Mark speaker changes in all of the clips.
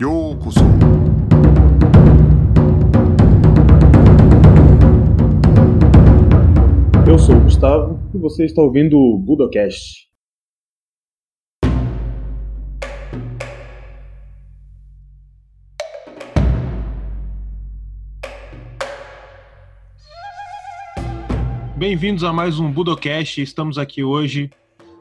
Speaker 1: ようこそ
Speaker 2: Eu sou o Gustavo e você está ouvindo o Budocast. Bem-vindos a mais um Budocast. Estamos aqui hoje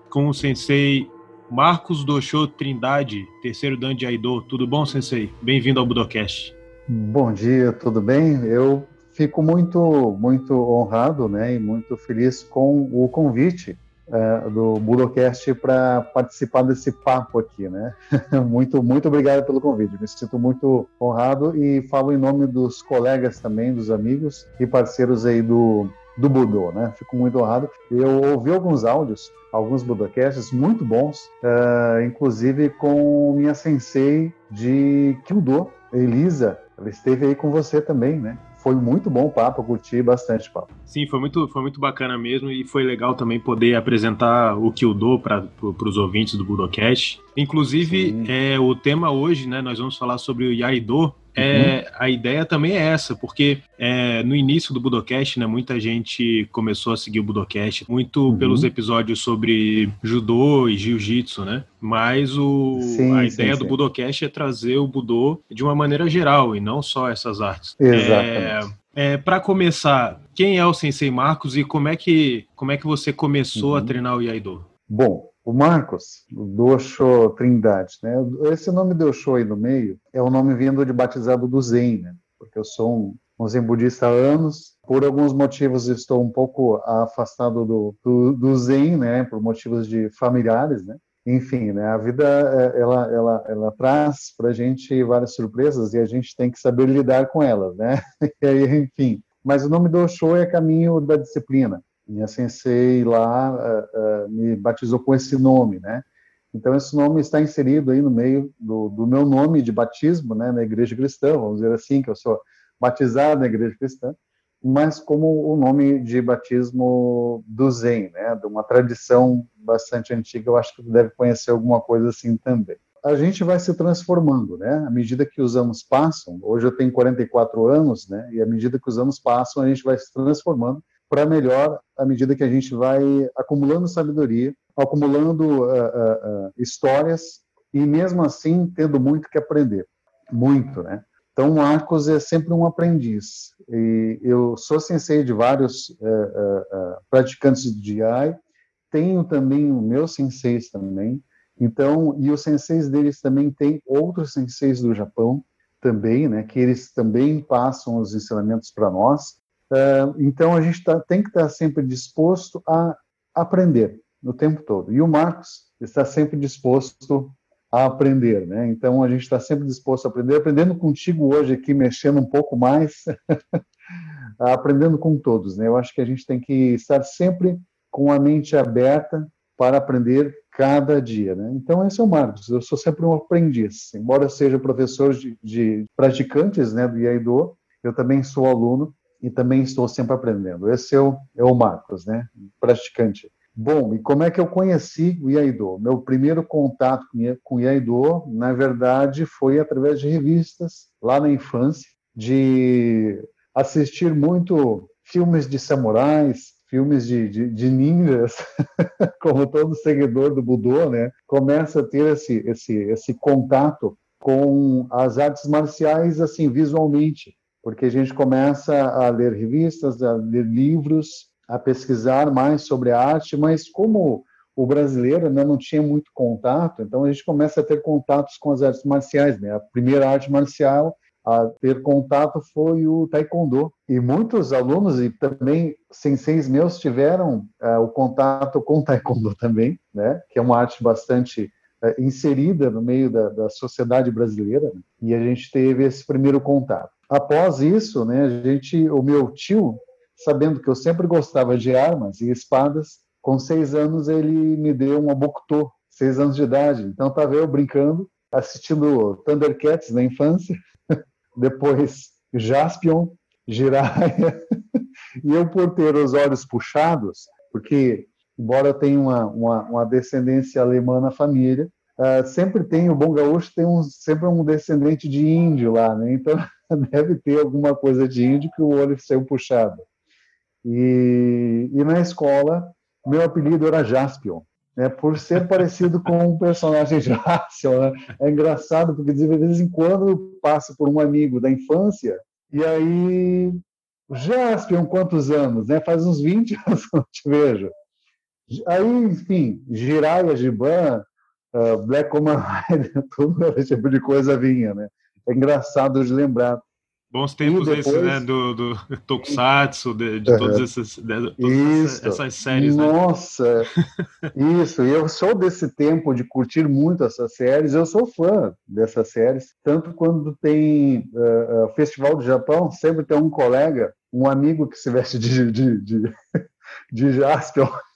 Speaker 2: com o sensei Marcos Doshô Trindade, terceiro dan de Aido. Tudo bom, sensei? Bem-vindo ao Budocast.
Speaker 3: Bom dia, tudo bem? Eu fico muito, muito honrado né, e muito feliz com o convite uh, do Budocast para participar desse papo aqui. Né? muito, muito obrigado pelo convite. Me sinto muito honrado e falo em nome dos colegas também, dos amigos e parceiros aí do, do Budô, né? Fico muito honrado. Eu ouvi alguns áudios, alguns Budocasts muito bons, uh, inclusive com minha sensei de Kyudo, Elisa. Ela esteve aí com você também, né? Foi muito bom o papo, eu curti bastante o papo.
Speaker 2: Sim, foi muito, foi muito bacana mesmo e foi legal também poder apresentar o Kyudo para os ouvintes do Budocast. Inclusive, é, o tema hoje, né, nós vamos falar sobre o Yaido, é, uhum. a ideia também é essa, porque é, no início do Budocast, né, muita gente começou a seguir o Budocast, muito uhum. pelos episódios sobre judô e jiu-jitsu, né? Mas o, sim, a ideia sim, do sim. Budocast é trazer o Budô de uma maneira geral e não só essas artes.
Speaker 3: Exatamente.
Speaker 2: É, é para começar, quem é o Sensei Marcos e como é que, como é que você começou uhum. a treinar o Iaido?
Speaker 3: Bom, o Marcos, do Osho Trindade, né? Esse nome do aí no meio é o nome vindo de batizado do Zen, né? Porque eu sou um, Zen budista há anos. Por alguns motivos estou um pouco afastado do, do, do Zen, né? Por motivos de familiares, né? Enfim, né? A vida é, ela ela ela traz para a gente várias surpresas e a gente tem que saber lidar com elas, né? E aí, enfim. Mas o nome do Osho é caminho da disciplina minha sensei lá uh, uh, me batizou com esse nome, né? Então esse nome está inserido aí no meio do, do, meu nome de batismo, né, na igreja cristã, vamos dizer assim, que eu sou batizado na igreja cristã, mas como o nome de batismo do Zen, né, de uma tradição bastante antiga, eu acho que deve conhecer alguma coisa assim também. A gente vai se transformando, né? À medida que os anos passam, hoje eu tenho 44 anos, né? E à medida que os anos passam, a gente vai se transformando para melhor à medida que a gente vai acumulando sabedoria, acumulando uh, uh, uh, histórias e mesmo assim tendo muito que aprender, muito, né? Então, Marcos é sempre um aprendiz. E eu sou sensei de vários praticantes de DI, tenho também os meus senseis também. Então, e os senseis deles também têm outros senseis do Japão também, né? Que eles também passam os ensinamentos para nós. Uh, então a gente tá, tem que estar sempre disposto a aprender no tempo todo. E o Marcos está sempre disposto a aprender, né? Então a gente está sempre disposto a aprender, aprendendo contigo hoje aqui, mexendo um pouco mais, aprendendo com todos, né? Eu acho que a gente tem que estar sempre com a mente aberta para aprender cada dia, né? Então esse é o Marcos. Eu sou sempre um aprendiz, embora seja professor de, de praticantes, né, do Iaido, eu também sou aluno e também estou sempre aprendendo. Esse é o, é o Marcos, né? Praticante. Bom, e como é que eu conheci o Iaido? Meu primeiro contato com o Iaido, na verdade, foi através de revistas, lá na infância, de assistir muito filmes de samurais, filmes de, de, de ninjas, como todo seguidor do Budô, né? Começa a ter esse, esse, esse contato com as artes marciais, assim, visualmente porque a gente começa a ler revistas, a ler livros, a pesquisar mais sobre a arte, mas como o brasileiro ainda não tinha muito contato, então a gente começa a ter contatos com as artes marciais. Né? A primeira arte marcial a ter contato foi o taekwondo. E muitos alunos e também senseis meus tiveram uh, o contato com o taekwondo também, né? que é uma arte bastante uh, inserida no meio da, da sociedade brasileira. Né? E a gente teve esse primeiro contato. Após isso, né, a gente, o meu tio, sabendo que eu sempre gostava de armas e espadas, com seis anos ele me deu um aboctô, seis anos de idade. Então estava eu brincando, assistindo Thundercats na infância, depois Jaspion, Jiraiya, e eu por ter os olhos puxados, porque embora eu tenha uma, uma, uma descendência alemã na família, uh, sempre tem, o Bom Gaúcho tem um, sempre um descendente de índio lá, né? Então deve ter alguma coisa de índio que o olho saiu puxado. E, e na escola, meu apelido era Jaspion, né? por ser parecido com um personagem de Jaspion. Né? É engraçado, porque de vez em quando eu passo por um amigo da infância, e aí, Jaspion, quantos anos? Né? Faz uns 20 anos que eu te vejo. Aí, enfim, Jiraiya, Giban, uh, Black Command tudo esse tipo de coisa vinha, né? É engraçado de lembrar.
Speaker 2: Bons tempos depois... esses, né? Do, do Tokusatsu, de, de todas essas, de, todas essas séries.
Speaker 3: Né? Nossa, né? isso. E eu sou desse tempo de curtir muito essas séries. Eu sou fã dessas séries. Tanto quando tem uh, Festival do Japão, sempre tem um colega, um amigo que se veste de, de, de, de Jaspion.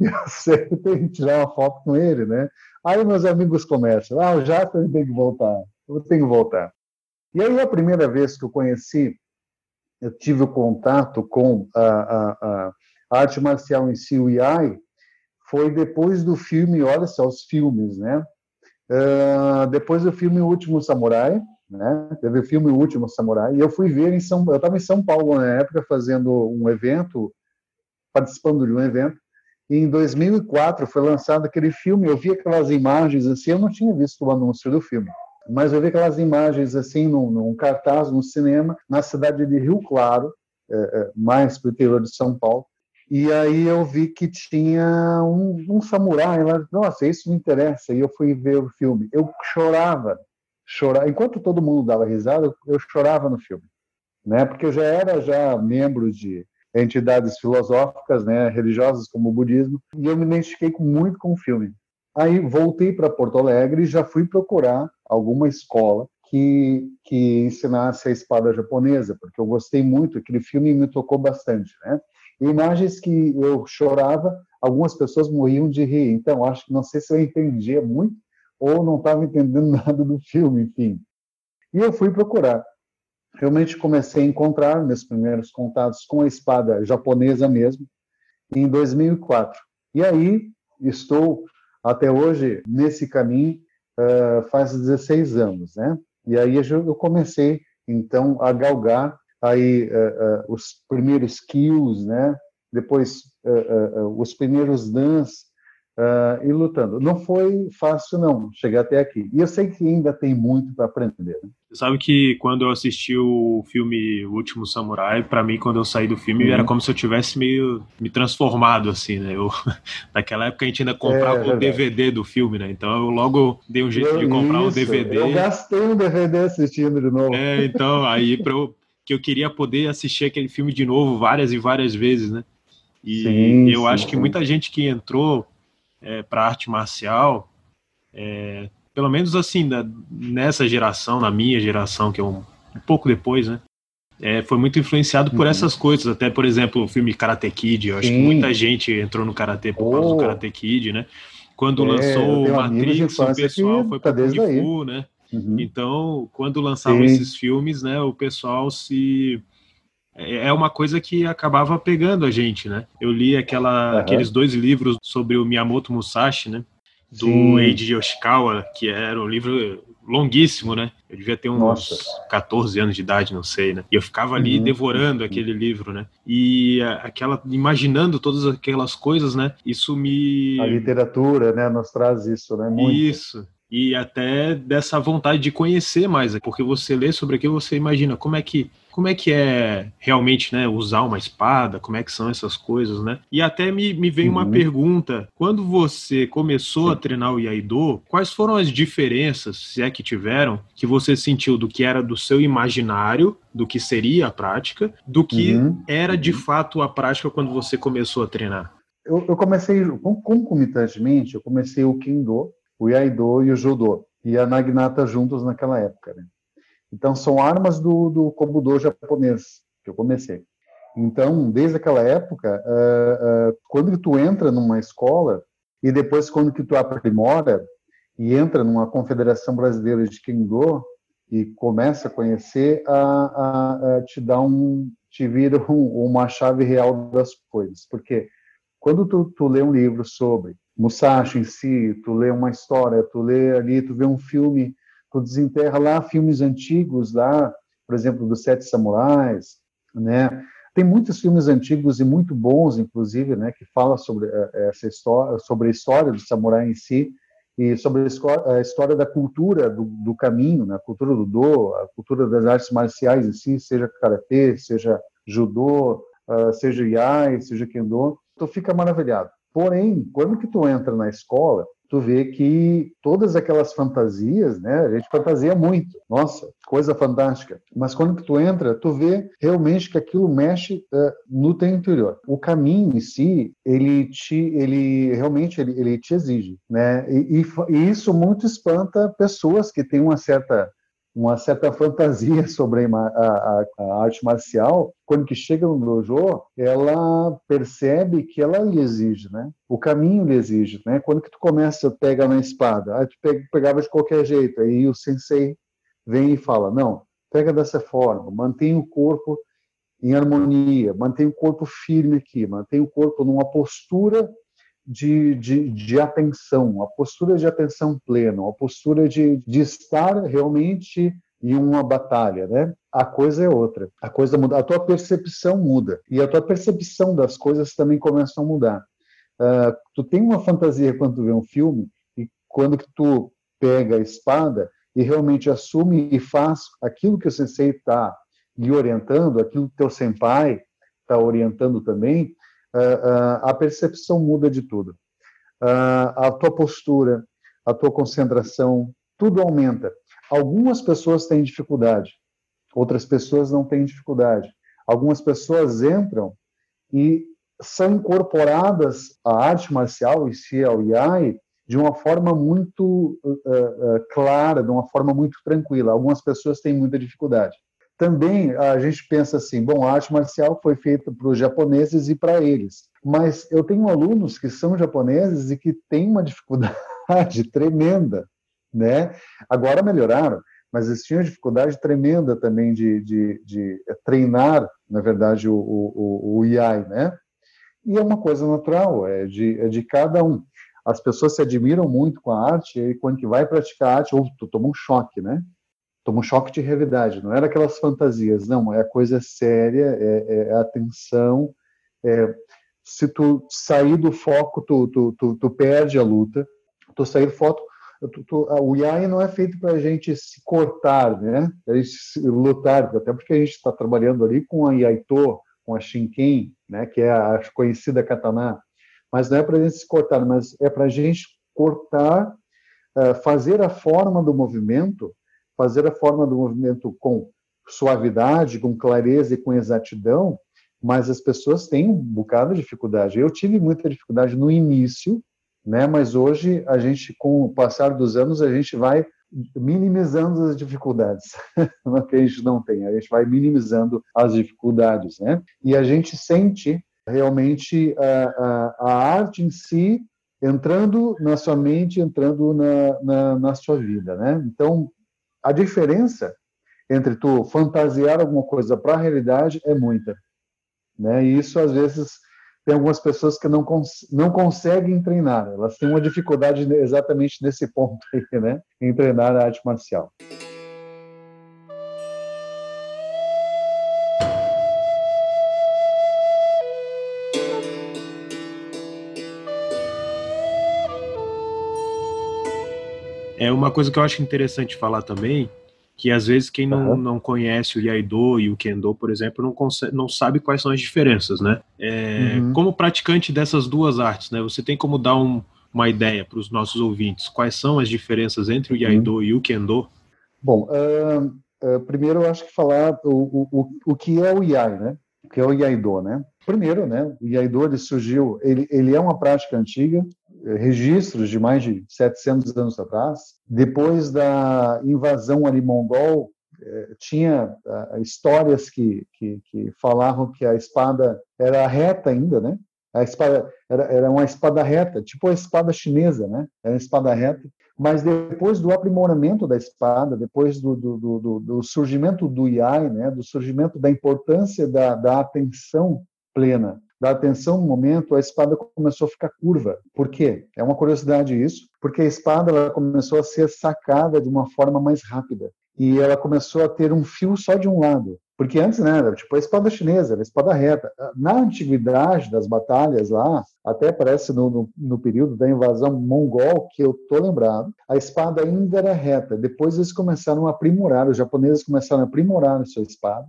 Speaker 3: E eu sempre tenho que tirar uma foto com ele, né? Aí meus amigos começam, ah, o Jaspion tem que voltar, eu tenho que voltar. E aí a primeira vez que eu conheci, eu tive o contato com a, a, a arte marcial em si, o Iai, foi depois do filme, olha só os filmes, né? Uh, depois do filme O Último Samurai, né? Teve o filme O Último Samurai, e eu fui ver em São eu estava em São Paulo na época fazendo um evento, participando de um evento, e em 2004 foi lançado aquele filme, eu vi aquelas imagens assim, eu não tinha visto o anúncio do filme, mas eu vi aquelas imagens assim num, num cartaz no cinema na cidade de Rio Claro, é, é, mais para o interior de São Paulo, e aí eu vi que tinha um, um samurai lá, nossa, isso me interessa, e eu fui ver o filme. Eu chorava, chorava, enquanto todo mundo dava risada, eu chorava no filme, né? Porque eu já era já membro de entidades filosóficas, né, religiosas como o budismo, e eu me identifiquei muito com o filme. Aí voltei para Porto Alegre e já fui procurar alguma escola que, que ensinasse a espada japonesa, porque eu gostei muito, aquele filme me tocou bastante, né? imagens que eu chorava, algumas pessoas morriam de rir. Então, acho que não sei se eu entendia muito ou não estava entendendo nada do filme, enfim. E eu fui procurar realmente comecei a encontrar meus primeiros contatos com a espada japonesa mesmo em 2004. E aí estou até hoje nesse caminho uh, faz 16 anos, né? E aí eu comecei então a galgar aí uh, uh, os primeiros kills, né? Depois os primeiros dans uh, e lutando. Não foi fácil, não, chegar até aqui. E eu sei que ainda tem muito para aprender. Né?
Speaker 2: Você sabe que quando eu assisti o filme O Último Samurai, para mim, quando eu saí do filme, uhum. era como se eu tivesse meio me transformado, assim, né? Eu, naquela época a gente ainda comprava é, o DVD do filme, né? Então eu logo dei um jeito eu, de comprar isso, um DVD.
Speaker 3: Eu gastei um DVD assistindo de novo.
Speaker 2: É, então, aí para eu, que eu queria poder assistir aquele filme de novo várias e várias vezes, né? E sim, eu sim, acho que muita gente que entrou é, para arte marcial, é, pelo menos assim, da, nessa geração, na minha geração, que é um, um pouco depois, né? É, foi muito influenciado por uhum. essas coisas, até por exemplo o filme Karate Kid. Eu acho Sim. que muita gente entrou no Karate por oh. causa do oh. Karate Kid, né? Quando é, lançou o Matrix, o pessoal foi tá para Kung Fu, né? Uhum. Então, quando lançavam esses filmes, né, o pessoal se é, é uma coisa que acabava pegando a gente, né? Eu li aquela, uhum. aqueles dois livros sobre o Miyamoto Musashi, né? Do Sim. Eiji Yoshikawa, que era um livro longuíssimo, né? Eu devia ter uns Nossa. 14 anos de idade, não sei, né? E eu ficava ali uhum. devorando aquele livro, né? E aquela imaginando todas aquelas coisas, né? Isso me
Speaker 3: a literatura, né, nos traz isso, né? Muito.
Speaker 2: Isso e até dessa vontade de conhecer mais, porque você lê sobre aquilo, você imagina como é que como é que é realmente, né, usar uma espada, como é que são essas coisas, né? E até me, me veio uhum. uma pergunta, quando você começou a treinar o Iaido, quais foram as diferenças, se é que tiveram, que você sentiu do que era do seu imaginário, do que seria a prática, do que uhum. era de fato a prática quando você começou a treinar?
Speaker 3: Eu, eu comecei, concomitantemente, eu comecei o Kendo, o Iaido e o Judô, e a Naginata juntos naquela época, né? Então, são armas do, do Kobudo japonês que eu comecei. Então, desde aquela época, uh, uh, quando tu entra numa escola e depois quando que tu aprimora e entra numa confederação brasileira de Kendo e começa a conhecer, a, a, a te dá um, te vira um, uma chave real das coisas, porque quando tu, tu lê um livro sobre Musashi em si, tu lê uma história, tu lê ali, tu vê um filme, tu desenterra lá filmes antigos lá, por exemplo, dos Sete Samurais, né? Tem muitos filmes antigos e muito bons, inclusive, né, que falam sobre eh, essa história, sobre a história do samurai em si e sobre a história da cultura do, do caminho, né, a cultura do do, a cultura das artes marciais em si, seja karatê, seja judô, uh, seja iai, seja kendo, tu fica maravilhado. Porém, quando que tu entra na escola, tu vê que todas aquelas fantasias, né, a gente fantasia muito, nossa, coisa fantástica. Mas quando que tu entra, tu vê realmente que aquilo mexe uh, no teu interior. O caminho em si, ele te, ele realmente ele, ele te exige, né? E, e, e isso muito espanta pessoas que têm uma certa uma certa fantasia sobre a, a, a, arte marcial, quando que chega no dojo, ela percebe que ela lhe exige, né? O caminho lhe exige, né? Quando que tu começa a pegar na espada, aí tu pegava de qualquer jeito, aí o sensei vem e fala, não, pega dessa forma, mantém o corpo em harmonia, mantém o corpo firme aqui, mantém o corpo numa postura de, de, de atenção, a postura de atenção plena, a postura de, de estar realmente em uma batalha, né? A coisa é outra. A coisa muda, a tua percepção muda e a tua percepção das coisas também começa a mudar. Uh, tu tem uma fantasia quando tu vê um filme e quando que tu pega a espada e realmente assume e faz aquilo que o sensei está lhe orientando, aquilo que teu senpai está orientando também, a percepção muda de tudo. Uh, a tua postura, a tua concentração, tudo aumenta. Algumas pessoas têm dificuldade, outras pessoas não têm dificuldade. Algumas pessoas entram e são incorporadas à arte marcial, e se ao IAI, de uma forma muito uh, uh, clara, de uma forma muito tranquila. Algumas pessoas têm muita dificuldade também a gente pensa assim, bom, a arte marcial foi feita para os japoneses e para eles. Mas eu tenho alunos que são japoneses e que têm uma dificuldade tremenda, né? Agora melhoraram, mas eles tinham dificuldade tremenda também de, de, de treinar, na verdade, o, o, o IAI, né? E é uma coisa natural, é de, é de cada um. As pessoas se admiram muito com a arte e quando que vai praticar arte, ou toma um choque, né? Toma um choque de realidade. Não era aquelas fantasias, não. É coisa séria, é, é atenção. É, se tu sair do foco, tu, tu, tu, tu perde a luta. Tu sair do foco, tu, tu, o IAI não é feito para a gente se cortar, né? A gente lutar, até porque a gente está trabalhando ali com a Iaito, com a Shinken, né? Que é a conhecida katana. Mas não é para a gente se cortar, mas é para a gente cortar, uh, fazer a forma do movimento fazer a forma do movimento com suavidade, com clareza e com exatidão, mas as pessoas têm um bocado de dificuldade. Eu tive muita dificuldade no início, né? Mas hoje a gente, com o passar dos anos, a gente vai minimizando as dificuldades, que a gente não tem, a gente vai minimizando as dificuldades, né? E a gente sente realmente a, a, a arte em si entrando na sua mente, entrando na, na, na sua vida, né? Então, a diferença entre tu fantasiar alguma coisa para a realidade é muita. Né? E isso, às vezes, tem algumas pessoas que não, cons não conseguem treinar. Elas têm uma dificuldade exatamente nesse ponto aí, né? em treinar a arte marcial.
Speaker 2: É uma coisa que eu acho interessante falar também, que às vezes quem não, uhum. não conhece o Iaido e o Kendo, por exemplo, não, consegue, não sabe quais são as diferenças, né? É, uhum. Como praticante dessas duas artes, né? Você tem como dar um, uma ideia para os nossos ouvintes? Quais são as diferenças entre o Iaido uhum. e o Kendo?
Speaker 3: Bom, uh, uh, primeiro eu acho que falar o, o, o que é o Iai, né? O que é o Iaido, né? Primeiro, né? O Iaido ele surgiu, ele, ele é uma prática antiga, registros de mais de 700 anos atrás. Depois da invasão ali mongol, eh, tinha ah, histórias que, que, que, falavam que a espada era reta ainda, né? A espada era, era uma espada reta, tipo a espada chinesa, né? Era uma espada reta. Mas depois do aprimoramento da espada, depois do, do, do, do surgimento do Yai, né? Do surgimento da importância da, da atenção plena da atenção no momento, a espada começou a ficar curva. Por quê? É uma curiosidade isso, porque a espada ela começou a ser sacada de uma forma mais rápida e ela começou a ter um fio só de um lado. Porque antes, né, era tipo a espada chinesa, a espada reta. Na antiguidade das batalhas lá, até parece no, no, no, período da invasão mongol, que eu tô lembrado, a espada ainda era reta. Depois eles começaram a aprimorar, os japoneses começaram a aprimorar a sua espada,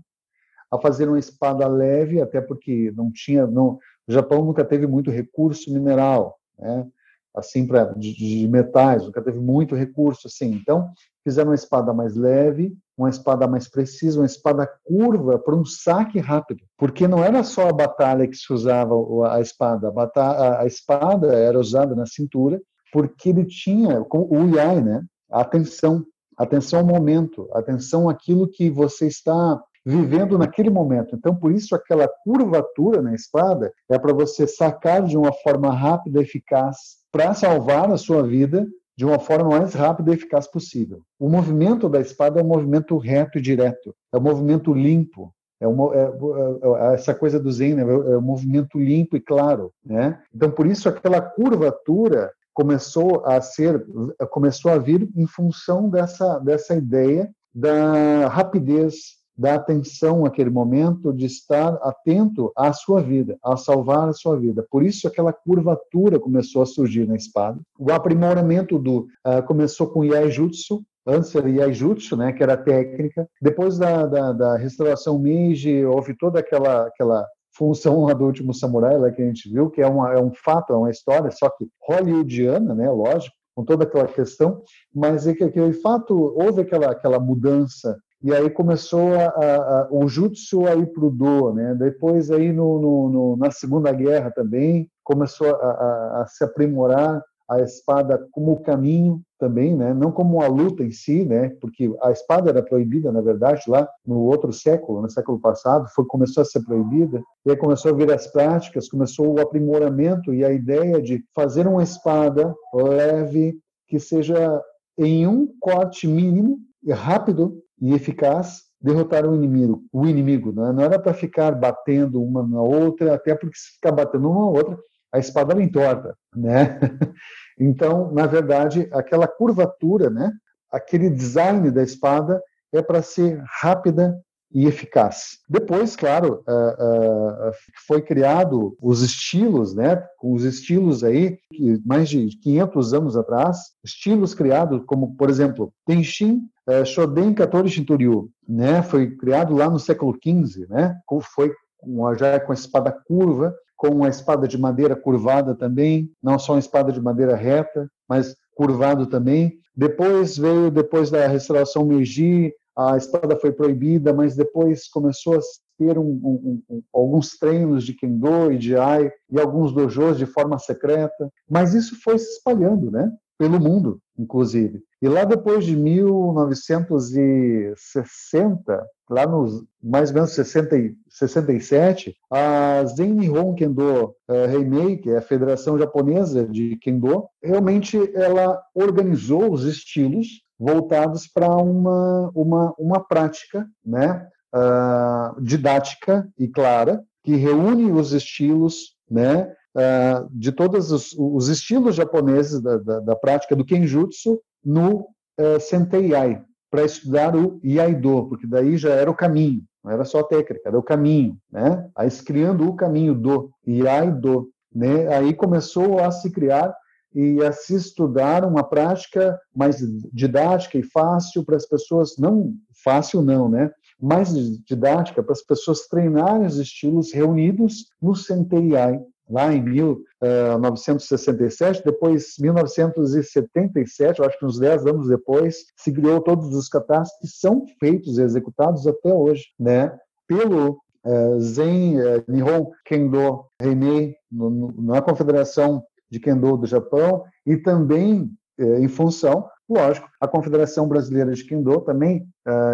Speaker 3: a fazer uma espada leve, até porque não tinha, não, o Japão nunca teve muito recurso mineral, né? assim para de, de, metais, nunca teve muito recurso assim. Então fizeram uma espada mais leve, uma espada mais precisa, uma espada curva para um saque rápido. Porque não era só a batalha que se usava a espada, a, batalha, a espada era usada na cintura porque ele tinha o yai, né? A atenção, atenção ao momento, atenção àquilo que você está vivendo naquele momento. Então, por isso, aquela curvatura na espada é para você sacar de uma forma rápida e eficaz para salvar a sua vida de uma forma mais rápida e eficaz possível. O movimento da espada é um movimento reto e direto, é um movimento limpo, é, uma, é, é, é essa coisa do Zen, né? é um movimento limpo e claro, né? Então, por isso aquela curvatura começou a ser, começou a vir em função dessa dessa ideia da rapidez, da atenção naquele momento, de estar atento à sua vida, a salvar a sua vida. Por isso aquela curvatura começou a surgir na espada. O aprimoramento do uh, começou com o Yaijutsu, antes era Yaijutsu, né, que era técnica. Depois da, da, da restauração Meiji, houve toda aquela, aquela função lá do último samurai lá que a gente viu, que é, uma, é um fato, é uma história, só que hollywoodiana, né, lógico, com toda aquela questão, mas é que, que de fato houve aquela, aquela mudança e aí começou a, a, a, o jutsu a ir para o do, né? Depois aí no, no, no, na Segunda Guerra também começou a, se aprimorar a espada como caminho também, né? Não como a luta em si, né? Porque a espada era proibida, na verdade, lá no outro século, no século passado, foi começou a ser proibida. E aí começou a vir as práticas, começou o aprimoramento e a ideia de fazer uma espada leve que seja em um corte mínimo e rápido e eficaz derrotar o inimigo. O inimigo né? não era para ficar batendo uma na outra, até porque se ficar batendo uma na outra, a espada ela entorta, né? Então, na verdade, aquela curvatura, né? Aquele design da espada é para ser rápida e eficaz. Depois, claro, uh, uh, foi criado os estilos, né? Com os estilos aí, mais de 500 anos atrás, estilos criados como, por exemplo, Tenshin Shoden Katori Shintoryu, né? Foi criado lá no século XV, né? Foi uma, já com a espada curva, com uma espada de madeira curvada também, não só uma espada de madeira reta, mas curvado também. Depois veio, depois da restauração Meiji, a espada foi proibida, mas depois começou a ter um, um, um, alguns treinos de kendo e de ai e alguns dojos de forma secreta, mas isso foi se espalhando, né? Pelo mundo, inclusive. E lá depois de 1960, lá nos mais ou menos 60, 67, a Zen Nihon Kendo uh, Heimei, que é a Federação Japonesa de Kendo, realmente ela organizou os estilos voltados para uma, uma, uma prática né, uh, didática e clara, que reúne os estilos né, uh, de todos os, os, estilos japoneses da, da, da, prática do Kenjutsu no uh, Sentei-ai, para estudar o Iaido, porque daí já era o caminho, não era só a técnica, era o caminho, né? Aí criando o caminho do Iaido, né? Aí começou a se criar e a se estudar uma prática mais didática e fácil para as pessoas, não fácil não, né? Mais didática para as pessoas treinarem os estilos reunidos no Senteiai, lá em 1967, eh, depois 1977, eu acho que uns 10 anos depois, se criou todos os katas que são feitos e executados até hoje, né? Pelo uh, Zen uh, Nihon Kendo Reimei, na Confederação de Kendo do Japão e também em função, lógico, a Confederação Brasileira de Kendo também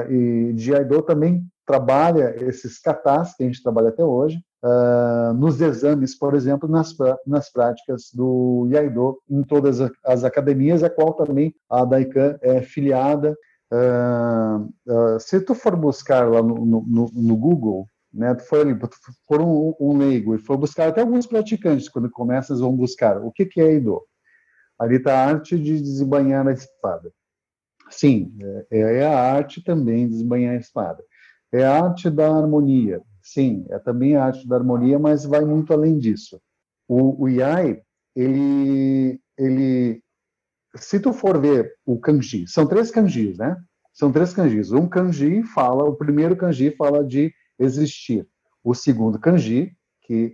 Speaker 3: e de Aido também trabalha esses katas que a gente trabalha até hoje uh, nos exames, por exemplo, nas, nas práticas do Iaido em todas as academias, a qual também a Daikan é filiada. Uh, se tu for buscar lá no, no, no Google né? Tu tu for um, um leigo e for buscar até alguns praticantes quando começam vão buscar o que que é Aido. Ali está a arte de desembanhar a espada. Sim, é, é a arte também de desembanhar a espada. É a arte da harmonia. Sim, é também a arte da harmonia, mas vai muito além disso. O, o Yai, ele, ele, se tu for ver o kanji, são três kanjis, né? São três kanjis. Um kanji fala, o primeiro kanji fala de existir. O segundo kanji, que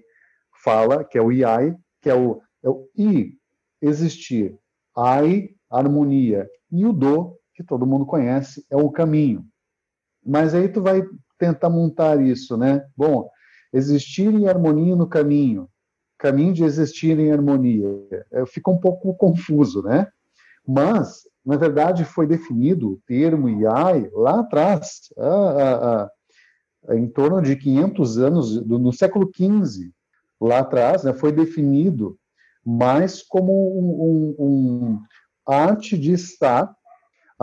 Speaker 3: fala, que é o Yai, que é o, é o I, existir. Ai, harmonia. E o Do, que todo mundo conhece, é o caminho. Mas aí tu vai tentar montar isso, né? Bom, existir em harmonia no caminho, caminho de existir em harmonia. É, fica um pouco confuso, né? Mas, na verdade, foi definido o termo IAI lá atrás, a, a, a, em torno de 500 anos, do, no século XV, lá atrás, né, foi definido mais como um, um, um arte de estar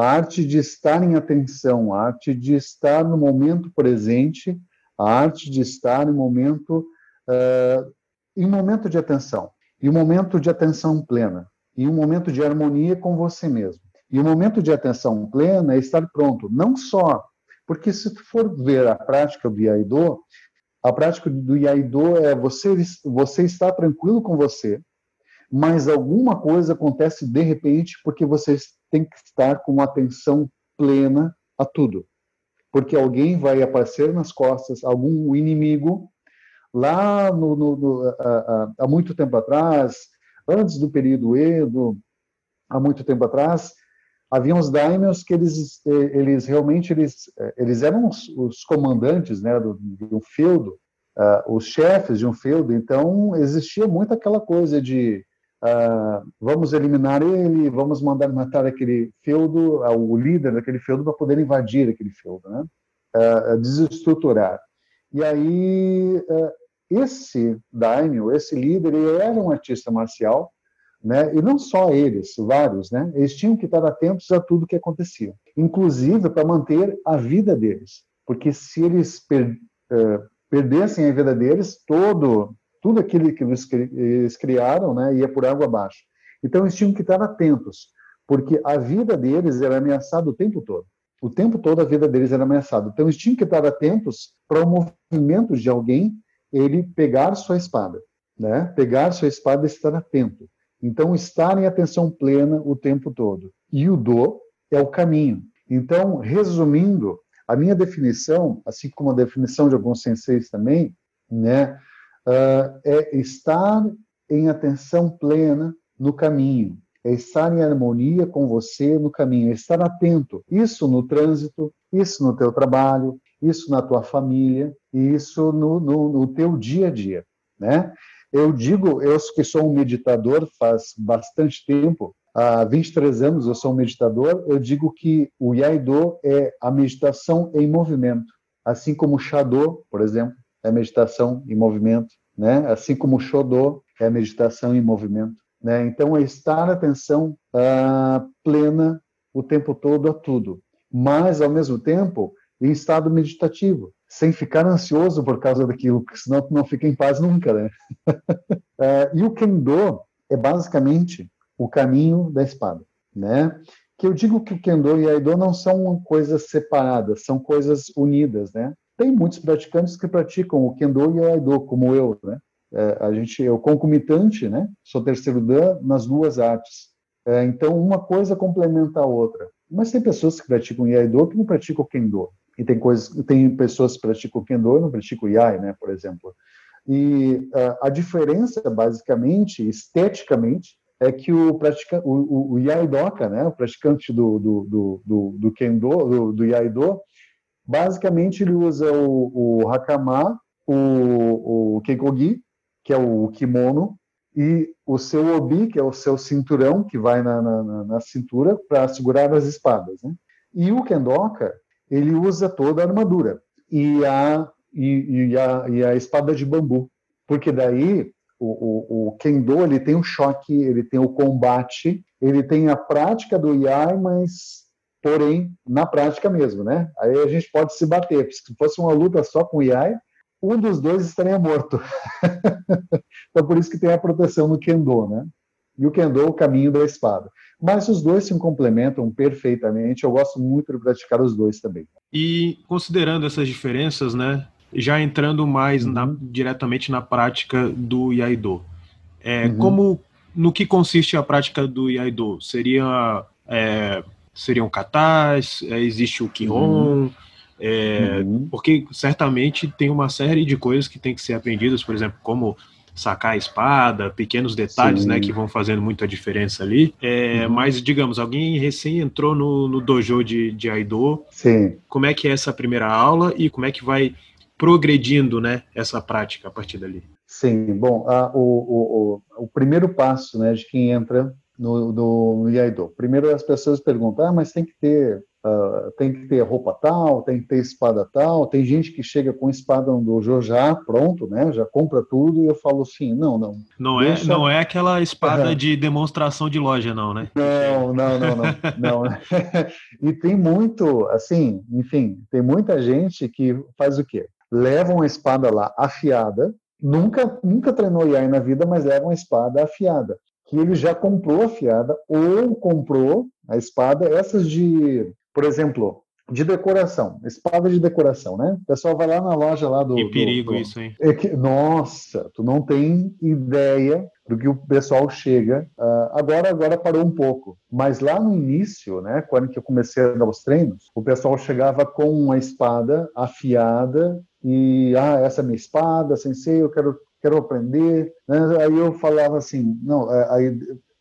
Speaker 3: a arte de estar em atenção, a arte de estar no momento presente, a arte de estar em momento uh, em momento de atenção, e um momento de atenção plena, e um momento de harmonia com você mesmo. E o um momento de atenção plena é estar pronto, não só, porque se tu for ver a prática do Iaido, a prática do Iaido é você, você estar tranquilo com você, mas alguma coisa acontece de repente porque você tem que estar com atenção plena a tudo. Porque alguém vai aparecer nas costas, algum inimigo, lá no, no, no, há, muito tempo atrás, antes do período Edo, há muito tempo atrás, havia uns daimyos que eles, eles realmente eles, eles eram os, os comandantes né, do, do feudo, uh, os chefes de um feudo, então existia muito aquela coisa de Uh, vamos eliminar ele, vamos mandar matar aquele feudo, uh, o líder daquele feudo, para poder invadir aquele feudo, né? Uh, desestruturar. E aí, esse daimyo, esse líder, ele era um artista marcial, né? E não só eles, vários, né? Eles tinham que estar atentos a tudo que acontecia, inclusive para manter a vida deles, porque se eles per, perdessem a vida deles, todo tudo aquilo que eles criaram né, ia por água abaixo. Então, eles tinham que estar atentos, porque a vida deles era ameaçada o tempo todo. O tempo todo a vida deles era ameaçada. Então, eles tinham que estar atentos para o movimento de alguém, ele pegar sua espada. Né? Pegar sua espada e estar atento. Então, estar em atenção plena o tempo todo. E o do é o caminho. Então, resumindo, a minha definição, assim como a definição de alguns senseis também, né, uh, é estar em atenção plena no caminho, é estar em harmonia com você no caminho, é estar atento. Isso no trânsito, isso no teu trabalho, isso na tua família, isso no, no, no teu dia a dia, né? Eu digo, eu que sou um meditador faz bastante tempo, há 23 anos eu sou um meditador, eu digo que o Yaido é a meditação em movimento, assim como o Shado, por exemplo, é meditação em movimento, né? Assim como o Shodô é meditação em movimento, né? Então é estar atenção uh, plena o tempo todo a tudo, mas ao mesmo tempo em estado meditativo, sem ficar ansioso por causa daquilo, porque senão tu não fica em paz nunca, né? uh, e o Kendo é basicamente o caminho da espada, né? Que eu digo que o Kendo e Aido não são coisas separadas, são coisas unidas, né? Tem muitos praticantes que praticam o Kendo e o Aido, como eu, né? É, a gente, eu concomitante, né? Sou terceiro dan nas duas artes. É, então, uma coisa complementa a outra. Mas tem pessoas que praticam Iaido que não praticam Kendo. E tem, coisas, tem pessoas que praticam Kendo e não praticam Iai, né, por exemplo. E a, a diferença, basicamente, esteticamente, é que o, pratica, o, o, o Iaidoka, né, o praticante do, do, do, do, do Kendo, do, do Iaido, Basicamente, ele usa o, o hakama, o, o keikogi, que é o kimono, e o seu obi, que é o seu cinturão, que vai na, na, na cintura para segurar as espadas. Né? E o kendoka, ele usa toda a armadura e a, e, e a, e a espada de bambu, porque daí o, o, o, kendo ele tem o choque, ele tem o combate, ele tem a prática do yai, mas porém na prática mesmo, né? Aí a gente pode se bater. Se fosse uma luta só com o Iai, um dos dois estaria morto. então, por isso que tem a proteção no Kendo, né? E o Kendo, o caminho da espada. Mas os dois se complementam perfeitamente. Eu gosto muito de praticar os dois também.
Speaker 2: E considerando essas diferenças, né? Já entrando mais uhum. na, diretamente na prática do Iaido. É, uhum. Como no que consiste a prática do Iaido? Seria é, seriam katas? É, existe o Kihon? Uhum. É, uhum. Porque certamente tem uma série de coisas que tem que ser aprendidas, por exemplo, como sacar a espada, pequenos detalhes, né, que vão fazendo muita diferença ali. É, uhum. Mas, digamos, alguém recém entrou no, no dojo de, de Aido.
Speaker 3: Sim.
Speaker 2: Como é que é essa primeira aula e como é que vai progredindo, né, essa prática a partir dali?
Speaker 3: Sim, bom, a, o, o, o, o, primeiro passo, né, de quem entra no, no, Iaido. Primeiro as pessoas perguntam, ah, mas tem que ter Uh, tem que ter roupa tal, tem que ter espada tal. Tem gente que chega com espada do dojo já pronto, né? Já compra tudo e eu falo assim, não, não.
Speaker 2: Não é, deixa... é, não é aquela espada de demonstração de loja, não, né?
Speaker 3: Não, não, não, não, não. e tem muito, assim, enfim, tem muita gente que faz o quê? Leva uma espada lá afiada, nunca, nunca treinou Yai na vida, mas leva uma espada afiada que ele já comprou afiada ou comprou a espada, essas de por exemplo, de decoração, espada de decoração, né? O pessoal vai lá na loja lá do.
Speaker 2: Que perigo do, do... isso, hein?
Speaker 3: É que, nossa, tu não tem ideia do que o pessoal chega. Uh, agora, agora parou um pouco, mas lá no início, né, quando que eu comecei a dar os treinos, o pessoal chegava com uma espada afiada e ah, essa é minha espada, sensei, eu quero quero aprender. Né? Aí eu falava assim, não, é, aí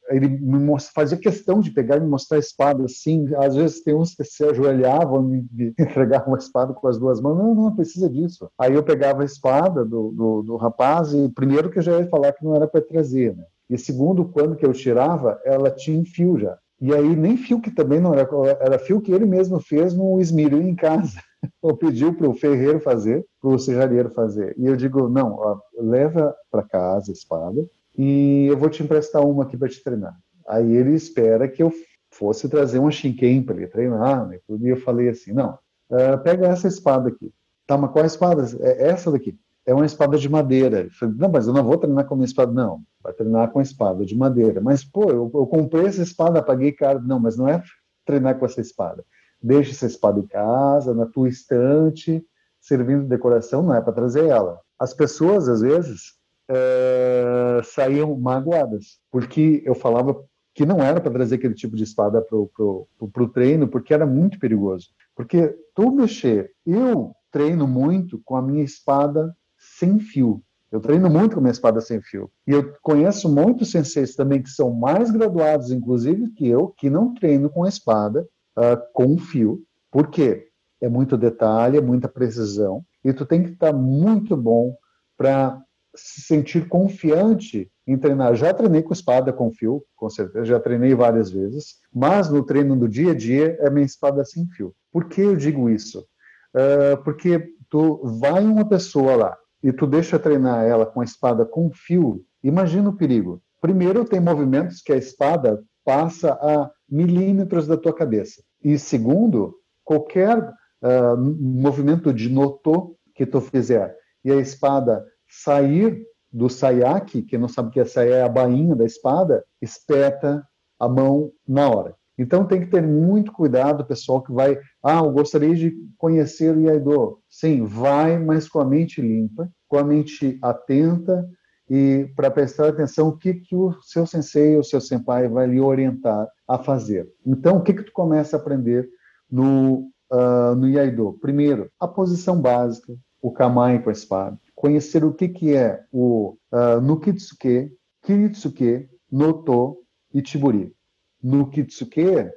Speaker 3: ele me fazia questão de pegar e me mostrar a espada assim. Às vezes tem uns que se ajoelhavam e me entregavam uma espada com as duas mãos. Não, não precisa disso. Aí eu pegava a espada do, do, do rapaz e primeiro que eu já ia falar que não era para trazer, né? E segundo, quando que eu tirava, ela tinha fio já. E aí nem fio que também não era, era fio que ele mesmo fez no esmeril em casa. Ou pediu para o ferreiro fazer, para o serralheiro fazer. E eu digo, não, ó, leva para casa a espada, e eu vou te emprestar uma aqui para te treinar. Aí ele espera que eu fosse trazer uma Shinken para ele treinar, né? E eu falei assim, não, uh, pega essa espada aqui. Tá, mas qual espada? É essa daqui. É uma espada de madeira. Eu falei, não, mas eu não vou treinar com a minha espada. Não, vai treinar com a espada de madeira. Mas, pô, eu, eu comprei essa espada, paguei caro. Não, mas não é treinar com essa espada. Deixa essa espada em casa, na tua estante, servindo de decoração, não é para trazer ela. As pessoas, às vezes, é, saíam magoadas, porque eu falava que não era para trazer aquele tipo de espada para o treino, porque era muito perigoso. Porque tu mexer, eu treino muito com a minha espada sem fio. Eu treino muito com a minha espada sem fio. E eu conheço muitos senseis também que são mais graduados, inclusive, que eu, que não treino com espada uh, com fio. Por quê? É muito detalhe, é muita precisão. E tu tem que estar muito bom para se sentir confiante em treinar. Já treinei com espada com fio, com certeza, já treinei várias vezes, mas no treino do dia a dia é minha espada sem fio. Por que eu digo isso? Uh, porque tu vai uma pessoa lá e tu deixa treinar ela com a espada com fio, imagina o perigo. Primeiro, tem movimentos que a espada passa a milímetros da tua cabeça. E segundo, qualquer uh, movimento de noto que tu fizer e a espada sair do saiaki, que não sabe o que é é a bainha da espada, espeta a mão na hora. Então tem que ter muito cuidado, pessoal que vai, ah, eu gostaria de conhecer o Iaido. Sim, vai, mas com a mente limpa, com a mente atenta e para prestar atenção o que, que o seu sensei ou seu senpai vai lhe orientar a fazer. Então, o que que tu começa a aprender no, uh, no Iaido? Primeiro, a posição básica, o kamai com a espada conhecer o que, que é o uh, Nukitsuke, Kiritsuke, Noto e Tiburi. Nukitsuke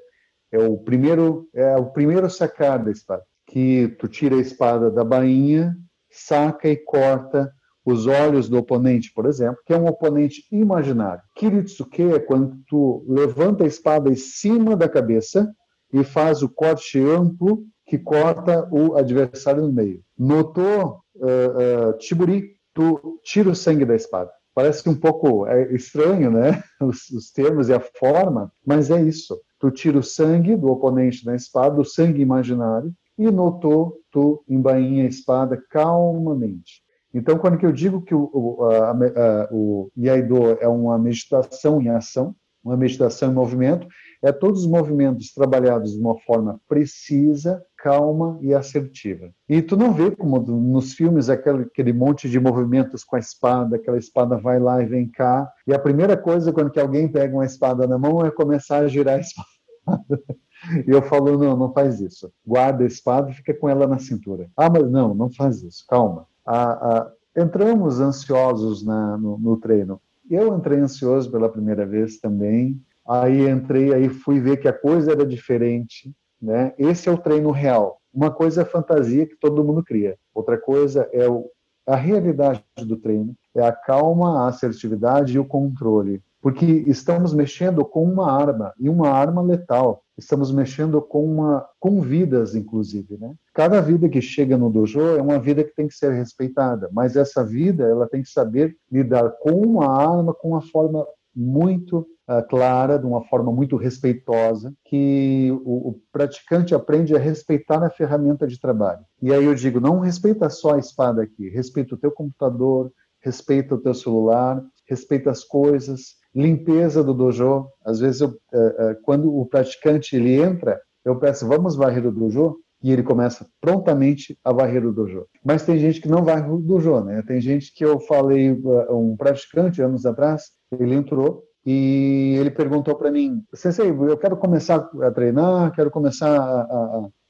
Speaker 3: é o primeiro é o primeiro sacar da espada, que tu tira a espada da bainha, saca e corta os olhos do oponente, por exemplo, que é um oponente imaginário. Kiritsuke é quando tu levanta a espada em cima da cabeça e faz o corte amplo que corta o adversário no meio. Notou uh, uh, Tiburi, tu tira o sangue da espada. Parece um pouco é estranho, né? Os, os, termos e a forma, mas é isso. Tu tira o sangue do oponente da espada, o sangue imaginário, e notou, tu embainha a espada calmamente. Então, quando eu digo que o, o, a, a, o Iaido é uma meditação em ação, uma meditação em movimento, é todos os movimentos trabalhados de uma forma precisa, calma e assertiva. E tu não vê como nos filmes aquele, aquele monte de movimentos com a espada, aquela espada vai lá e vem cá, e a primeira coisa quando que alguém pega uma espada na mão é começar a girar a espada. E eu falo, não, não faz isso. Guarda a espada e fica com ela na cintura. Ah, mas não, não faz isso, calma. Ah, ah, entramos ansiosos na, no, no treino. Eu entrei ansioso pela primeira vez também, Aí entrei, aí fui ver que a coisa era diferente, né? Esse é o treino real. Uma coisa é a fantasia que todo mundo cria. Outra coisa é o, a realidade do treino, é a calma, a assertividade e o controle. Porque estamos mexendo com uma arma, e uma arma letal. Estamos mexendo com uma com vidas, inclusive, né? Cada vida que chega no dojo é uma vida que tem que ser respeitada, mas essa vida ela tem que saber lidar com uma arma com uma forma muito uh, clara, de uma forma muito respeitosa, que o, o, praticante aprende a respeitar a ferramenta de trabalho. E aí eu digo, não respeita só a espada aqui, respeita o teu computador, respeita o teu celular, respeita as coisas, limpeza do dojo. Às vezes, eu, uh, uh, quando o praticante ele entra, eu peço, vamos varrer o dojo? e ele começa prontamente a varrer o dojo. Mas tem gente que não varre o dojo, né? Tem gente que eu falei, um praticante anos atrás, ele entrou e ele perguntou para mim, Sensei, eu quero começar a treinar, quero começar a,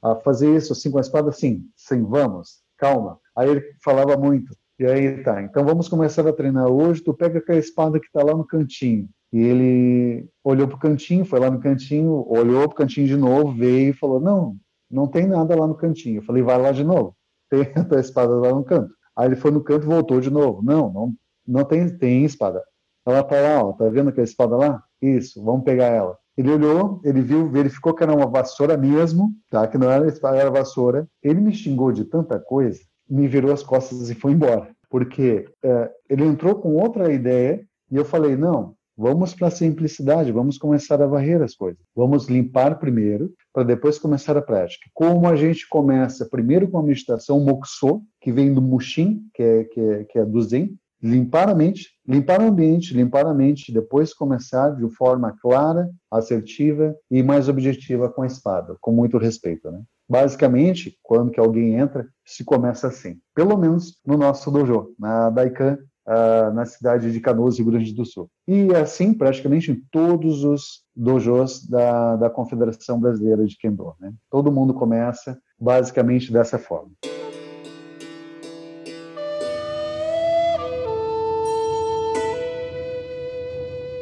Speaker 3: a, a fazer isso assim com a espada? Sim, sim, vamos, calma. Aí ele falava muito, e aí tá, então vamos começar a treinar hoje, tu pega aquela espada que está lá no cantinho. E ele olhou para o cantinho, foi lá no cantinho, olhou para o cantinho de novo, veio e falou, não, não tem nada lá no cantinho. Eu falei, vai lá de novo, tem a tua espada lá no canto. Aí ele foi no canto e voltou de novo. Não, não, não tem, tem espada. Ela tá lá, ó, tá vendo aquela espada lá? Isso, vamos pegar ela. Ele olhou, ele viu, verificou que era uma vassoura mesmo, tá? Que não era espada, era vassoura. Ele me xingou de tanta coisa, me virou as costas e foi embora. Porque é, ele entrou com outra ideia e eu falei, não, vamos para a simplicidade, vamos começar a varrer as coisas. Vamos limpar primeiro, para depois começar a prática. Como a gente começa primeiro com a meditação Mokuso, que vem do Mushin, que é, que é, que é do Zen, limpar a mente, limpar o ambiente, limpar a mente, depois começar de forma clara, assertiva e mais objetiva com a espada, com muito respeito, né? Basicamente, quando que alguém entra, se começa assim. Pelo menos no nosso dojo, na Daikan, uh, na cidade de Canoas, Rio Grande do Sul. E assim, praticamente em todos os dojos da, da Confederação Brasileira de Kendo. Né? Todo mundo começa basicamente dessa forma.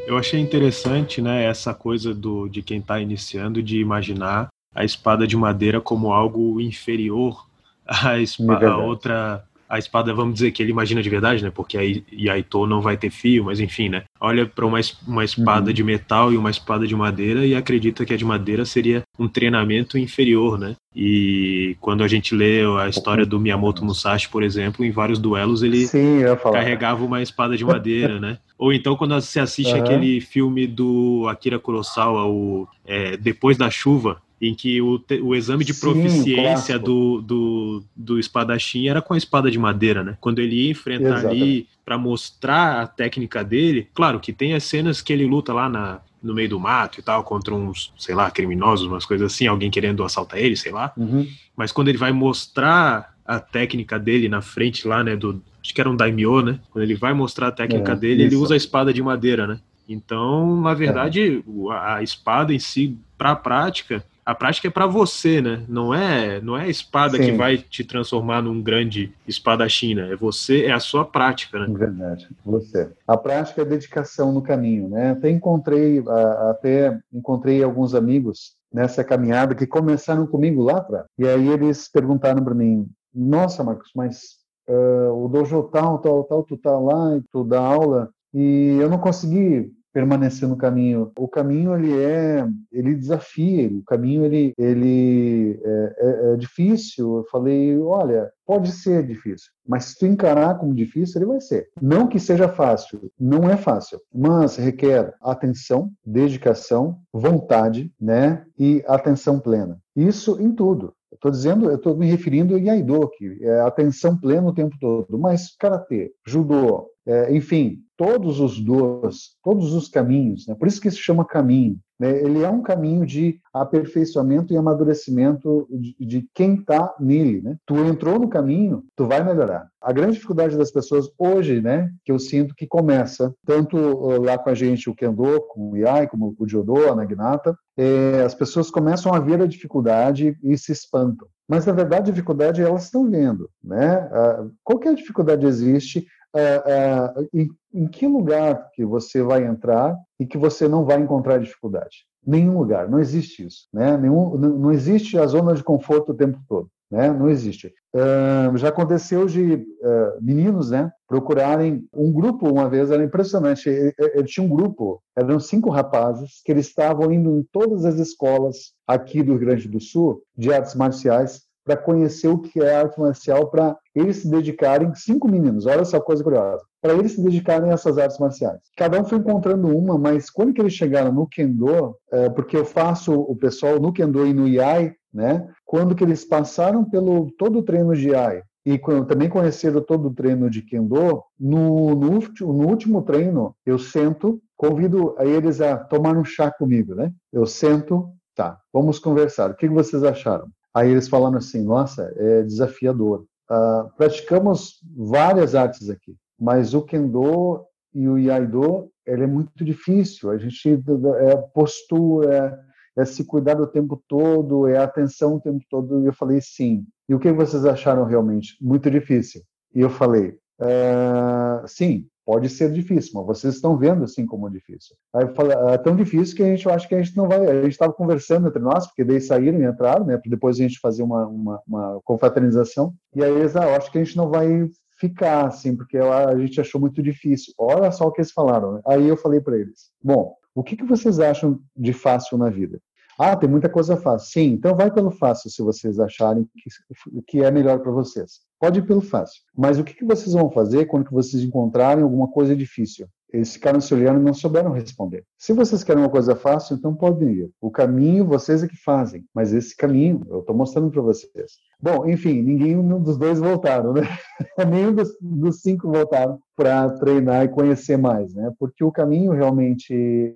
Speaker 2: Eu achei interessante, né, essa coisa do, de quem está iniciando de imaginar a espada de madeira como algo inferior à, espada, é outra a espada, vamos dizer que ele imagina de verdade, né? Porque aí Yaito não vai ter fio, mas enfim, né? Olha para uma, uma espada uhum. de metal e uma espada de madeira e acredita que a de madeira seria um treinamento inferior, né? E quando a gente lê a história do Miyamoto Musashi, por exemplo, em vários duelos ele Sim, carregava uma espada de madeira, né? Ou então quando você assiste uhum. aquele filme do Akira Kurosawa, o é, Depois da Chuva, em que o, o exame de proficiência Sim, do, do, do espadachim era com a espada de madeira, né? Quando ele ia enfrentar Exatamente. ali para mostrar a técnica dele, claro que tem as cenas que ele luta lá na, no meio do mato e tal, contra uns, sei lá, criminosos, umas coisas assim, alguém querendo assaltar ele, sei lá. Uhum. Mas quando ele vai mostrar a técnica dele na frente lá, né, do, acho que era um daimyo, né? Quando ele vai mostrar a técnica é, dele, isso. ele usa a espada de madeira, né? Então, na verdade, é. a espada em si, para a prática, a prática é para você, né? Não é, não é a espada Sim. que vai te transformar num grande espadachim, né? É você, é a sua prática, né?
Speaker 3: Verdade, você. A prática é a dedicação no caminho, né? Até encontrei, até encontrei alguns amigos nessa caminhada que começaram comigo lá atrás. E aí eles perguntaram para mim: Nossa, Marcos, mas uh, o dojo tal, tal, tal, tu tá lá e tu dá aula e eu não consegui permanecer no caminho. O caminho ele é, ele desafia, o caminho ele, ele é, é, é, difícil. Eu falei, olha, pode ser difícil, mas se tu encarar como difícil, ele vai ser. Não que seja fácil, não é fácil, mas requer atenção, dedicação, vontade, né, e atenção plena. Isso em tudo Estou dizendo, eu estou me referindo ao Iaido, que é atenção plena o tempo todo. Mas karatê, judô, é, enfim, todos os dois, todos os caminhos, né? por isso que se chama caminho. Né? Ele é um caminho de aperfeiçoamento e amadurecimento de, de quem está nele. Né? Tu entrou no caminho, tu vai melhorar. A grande dificuldade das pessoas hoje, né, que eu sinto que começa, tanto uh, lá com a gente, o Kendo, com o Iai, como o Jodô, a Naginata, é, as pessoas começam a ver a dificuldade e se espantam. Mas, na verdade, a dificuldade elas estão vendo. Né? Uh, qualquer dificuldade existe, é, é, em, em, que lugar que você vai entrar e que você não vai encontrar dificuldade. Nenhum lugar, não existe isso. Né? Nenhum, não existe a zona de conforto o tempo todo. Né? Não existe. Uh, já aconteceu de uh, meninos né, procurarem um grupo uma vez, era impressionante. Ele, tinha um grupo, eram cinco rapazes, que eles estavam indo em todas as escolas aqui do Rio Grande do Sul de artes marciais para conhecer o que é arte marcial, para eles se dedicarem, cinco meninos, olha só coisa curiosa, para eles se dedicarem a essas artes marciais. Cada um foi encontrando uma, mas quando que eles chegaram no Kendo, é, porque eu faço o pessoal no Kendo e no Iai, né? Quando que eles passaram pelo todo o treino de Iai e também conheceram todo o treino de Kendo, no, no, no último treino eu sento, convido a eles a tomar um chá comigo, né? Eu sento, tá, vamos conversar. O que vocês acharam? Aí eles falaram assim: nossa, é desafiador. Uh, praticamos várias artes aqui, mas o Kendo e o Iaido ele é muito difícil. A gente é postura, é, é se cuidar o tempo todo, é atenção o tempo todo. E eu falei sim. E o que vocês acharam realmente? Muito difícil. E eu falei, uh, sim, pode ser difícil, mas vocês estão vendo assim como é difícil. Aí fala, é tão difícil que a gente acha que a gente não vai. A gente estava conversando entre nós, porque daí saíram e entraram, né? Para depois a gente fazer uma, uma, uma confraternização. E aí eles, ah, eu acho que a gente não vai ficar assim, porque a gente achou muito difícil. Olha só o que eles falaram. Né? Aí eu falei para eles: bom, o que, que vocês acham de fácil na vida? Ah, tem muita coisa fácil. Sim, então vai pelo fácil se vocês acharem que, que é melhor para vocês. Pode ir pelo fácil. Mas o que, que vocês vão fazer quando vocês encontrarem alguma coisa difícil? Eles ficaram se olhando e não souberam responder. Se vocês querem uma coisa fácil, então podem ir. O caminho vocês é que fazem, mas esse caminho eu estou mostrando para vocês. Bom, enfim, ninguém dos dois voltaram, né? Nenhum dos, dos cinco voltaram para treinar e conhecer mais, né? Porque o caminho realmente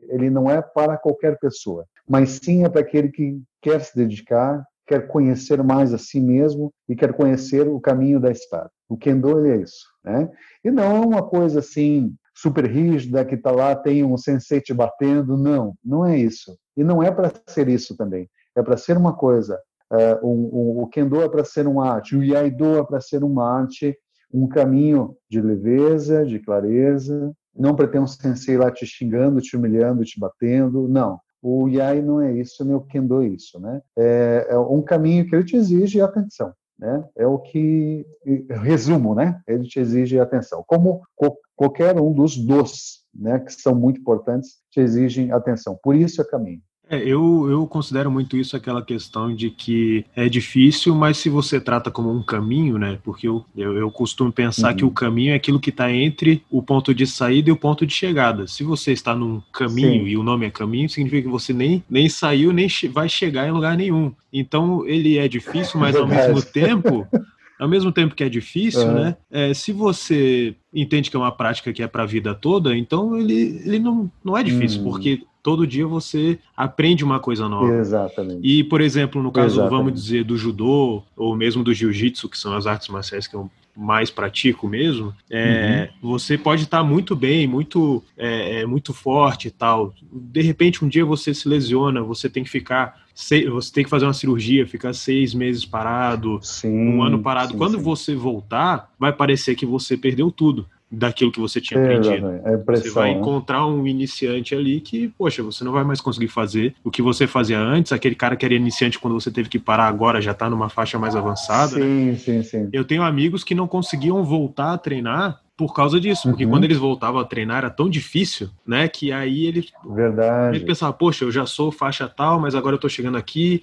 Speaker 3: ele não é para qualquer pessoa, mas sim é para aquele que quer se dedicar, quer conhecer mais a si mesmo e quer conhecer o caminho da espada. O Kendo ele é isso, né? E não é uma coisa assim super rígida que está lá tem um sensei te batendo, não, não é isso. E não é para ser isso também. É para ser uma coisa. Uh, um, um, o Kendo é para ser uma arte, o Iaido é para ser uma arte, um caminho de leveza, de clareza. Não para ter um sensei lá te xingando, te humilhando, te batendo, não. O Yai não é isso, nem o Kendo é isso, né? É, é um caminho que ele te exige atenção, né? É o que resumo, né? Ele te exige atenção, como co qualquer um dos dos, né? Que são muito importantes, te exigem atenção. Por isso é caminho.
Speaker 2: É, eu, eu considero muito isso aquela questão de que é difícil, mas se você trata como um caminho, né? Porque eu, eu, eu costumo pensar uhum. que o caminho é aquilo que está entre o ponto de saída e o ponto de chegada. Se você está num caminho Sim. e o nome é caminho, significa que você nem, nem saiu, nem vai chegar em lugar nenhum. Então ele é difícil, mas ao mesmo tempo. ao mesmo tempo que é difícil, uhum. né? É, se você entende que é uma prática que é para a vida toda, então ele, ele não, não é difícil, uhum. porque todo dia você aprende uma coisa nova.
Speaker 3: Exatamente.
Speaker 2: E, por exemplo, no caso, Exatamente. vamos dizer, do judô, ou mesmo do jiu-jitsu, que são as artes marciais que eu mais pratico mesmo, é, uhum. você pode estar muito bem, muito, é, é, muito forte e tal. De repente, um dia você se lesiona, você tem que ficar você tem que fazer uma cirurgia, ficar seis meses parado, sim, um ano parado. Sim, Quando sim. você voltar, vai parecer que você perdeu tudo daquilo que você tinha é, aprendido. É você vai né? encontrar um iniciante ali que, poxa, você não vai mais conseguir fazer o que você fazia antes. Aquele cara que era iniciante quando você teve que parar agora já está numa faixa mais avançada.
Speaker 3: Sim, né? sim, sim.
Speaker 2: Eu tenho amigos que não conseguiam voltar a treinar por causa disso, porque uhum. quando eles voltavam a treinar era tão difícil, né, que aí ele,
Speaker 3: Verdade.
Speaker 2: ele pensava, poxa, eu já sou faixa tal, mas agora eu tô chegando aqui,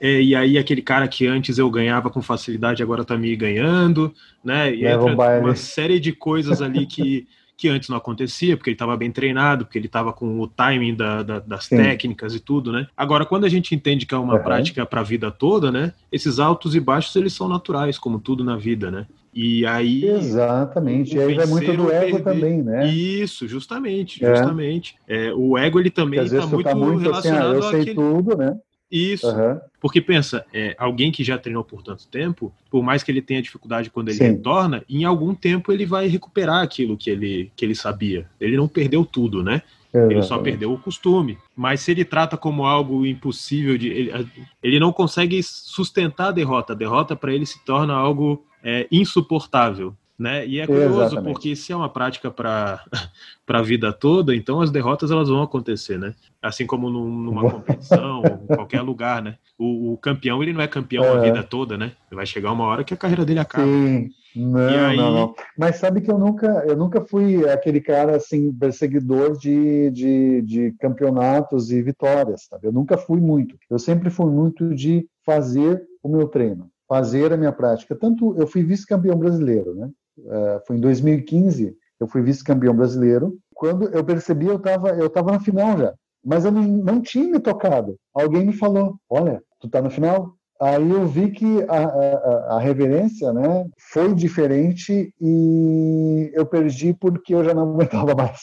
Speaker 2: é, e aí aquele cara que antes eu ganhava com facilidade agora tá me ganhando, né? E entra uma série de coisas ali que, que antes não acontecia, porque ele estava bem treinado, porque ele estava com o timing da, da, das Sim. técnicas e tudo, né? Agora, quando a gente entende que é uma uhum. prática para a vida toda, né? Esses altos e baixos, eles são naturais, como tudo na vida, né? E aí.
Speaker 3: Exatamente. E aí vai muito do ego perder. também, né?
Speaker 2: Isso, justamente, é. justamente. É, o ego ele também está muito, tá muito relacionado
Speaker 3: assim, ah, eu sei tudo, né?
Speaker 2: Isso. Uhum. Porque pensa, é, alguém que já treinou por tanto tempo, por mais que ele tenha dificuldade quando ele Sim. retorna, em algum tempo ele vai recuperar aquilo que ele, que ele sabia. Ele não perdeu tudo, né? Exatamente. Ele só perdeu o costume. Mas se ele trata como algo impossível de. Ele, ele não consegue sustentar a derrota. A derrota para ele se torna algo é, insuportável. Né? E é curioso, Exatamente. porque se é uma prática para a vida toda, então as derrotas elas vão acontecer, né? Assim como num, numa competição, em qualquer lugar, né? O, o, campeão, ele não é campeão é. a vida toda, né? Vai chegar uma hora que a carreira dele acaba.
Speaker 3: Sim. Não, aí... não, não. Mas sabe que eu nunca, eu nunca fui aquele cara assim perseguidor de, de, de campeonatos e vitórias, sabe? Eu nunca fui muito. Eu sempre fui muito de fazer o meu treino fazer a minha prática. Tanto eu fui vice-campeão brasileiro, né? Uh, foi em 2015, eu fui vice-campeão brasileiro. Quando eu percebi, eu estava eu tava na final já, mas eu não, não tinha me tocado. Alguém me falou: Olha, tu tá no final? Aí eu vi que a, a, a, reverência né, foi diferente e eu perdi porque eu já não aguentava mais.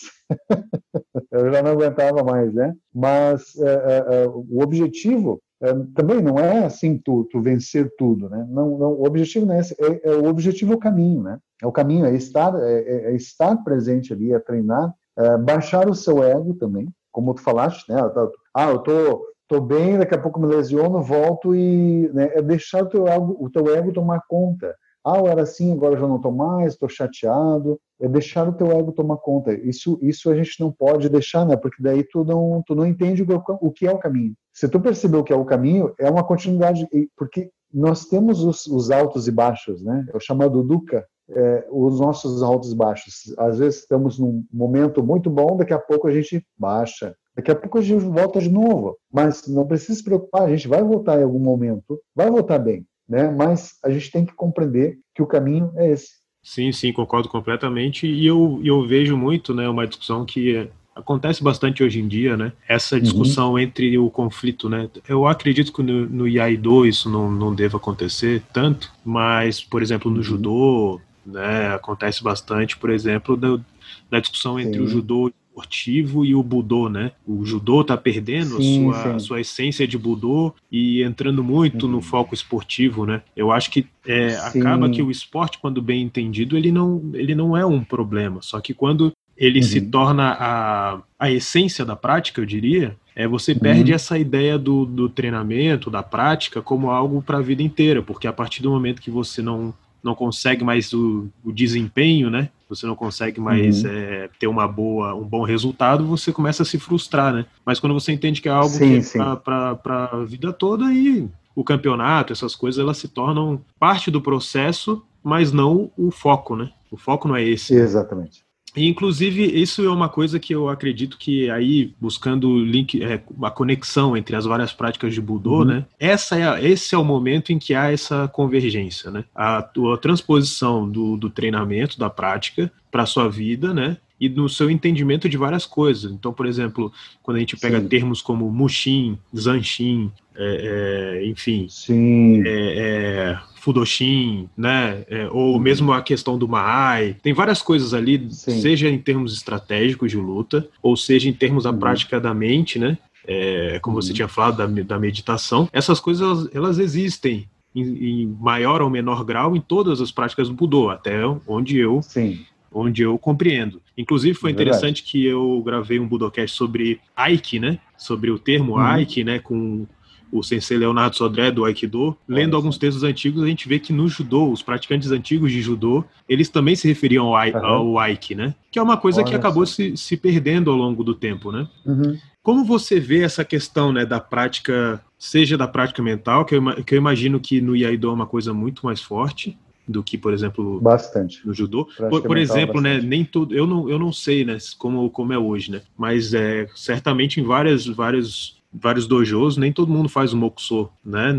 Speaker 3: eu já não aguentava mais, né? Mas é, é, o objetivo também não é assim tu, tu, vencer tudo, né? Não, não, o objetivo não é, esse, é, é, o objetivo é o caminho, né? É o caminho, é estar, é, é, é estar presente ali, é treinar, é baixar o seu ego também, como tu falaste, né? Ah, eu tô, tô bem, daqui a pouco me lesiono, volto e né, é deixar o teu ego, o teu ego tomar conta. Ah, eu era assim, agora já não estou mais, estou chateado. É deixar o teu ego tomar conta. Isso, isso a gente não pode deixar, né? Porque daí tu não, tu não entende o que é o caminho. Se tu percebeu o que é o caminho, é uma continuidade, porque nós temos os, os altos e baixos, né? É o chamado Dukkha, é, os nossos altos e baixos. Às vezes estamos num momento muito bom, daqui a pouco a gente baixa. Daqui a pouco a gente volta de novo. Mas não precisa se preocupar, a gente vai voltar em algum momento, vai voltar bem né? Mas a gente tem que compreender que o caminho é esse.
Speaker 2: Sim, sim, concordo completamente. E eu, eu vejo muito, né, uma discussão que acontece bastante hoje em dia, né? Essa discussão uhum. entre o conflito, né? Eu acredito que no, no Iaido isso não, não deva acontecer tanto, mas, por exemplo, no uhum. judô, né, acontece bastante, por exemplo, da, da discussão entre Sim. o judô esportivo e o budô, né? O judô está perdendo sim, a sua, sua essência de budô e entrando muito uhum. no foco esportivo, né? Eu acho que é, acaba que o esporte, quando bem entendido, ele não, ele não é um problema. Só que quando ele uhum. se torna a, a essência da prática, eu diria, é você perde uhum. essa ideia do, do treinamento, da prática, como algo para a vida inteira, porque a partir do momento que você não não consegue mais o, o desempenho, né? Você não consegue mais uhum. é, ter uma boa, um bom resultado, você começa a se frustrar, né? Mas quando você entende que é algo sim, que é para a vida toda, aí o campeonato, essas coisas, elas se tornam parte do processo, mas não o foco, né? O foco não é esse.
Speaker 3: Exatamente.
Speaker 2: E, inclusive, isso é uma coisa que eu acredito que aí, buscando link, é, a conexão entre as várias práticas de Budô, uhum. né? Essa é a, esse é o momento em que há essa convergência, né? A, a transposição do, do treinamento, da prática, para a sua vida, né? E no seu entendimento de várias coisas. Então, por exemplo, quando a gente pega Sim. termos como Mushin, Zanshin, é, é, enfim,
Speaker 3: Sim.
Speaker 2: É, é Fudoshin, né? É, ou uhum. mesmo a questão do Maai. Tem várias coisas ali, Sim. seja em termos estratégicos de luta, ou seja em termos da uhum. prática da mente, né? É, como uhum. você tinha falado da, da meditação. Essas coisas elas, elas existem em, em, maior ou menor grau em todas as práticas do Budô, até onde eu Sim onde eu compreendo. Inclusive foi é interessante que eu gravei um Budocast sobre Aiki, né? Sobre o termo uhum. Aiki, né? Com o sensei Leonardo Sodré do Aikido, lendo alguns textos antigos, a gente vê que no judô, os praticantes antigos de judô, eles também se referiam ao, uhum. ao Aiki, né? Que é uma coisa Olha que acabou se, se perdendo ao longo do tempo, né?
Speaker 3: Uhum.
Speaker 2: Como você vê essa questão né, da prática, seja da prática mental, que eu, que eu imagino que no Iaido é uma coisa muito mais forte, do que, por exemplo,
Speaker 3: bastante.
Speaker 2: no judô. Por, por exemplo, né, nem tudo, eu não, eu não sei, né, como, como é hoje, né, mas é certamente em várias várias vários dojos, nem todo mundo faz o mokuso, né,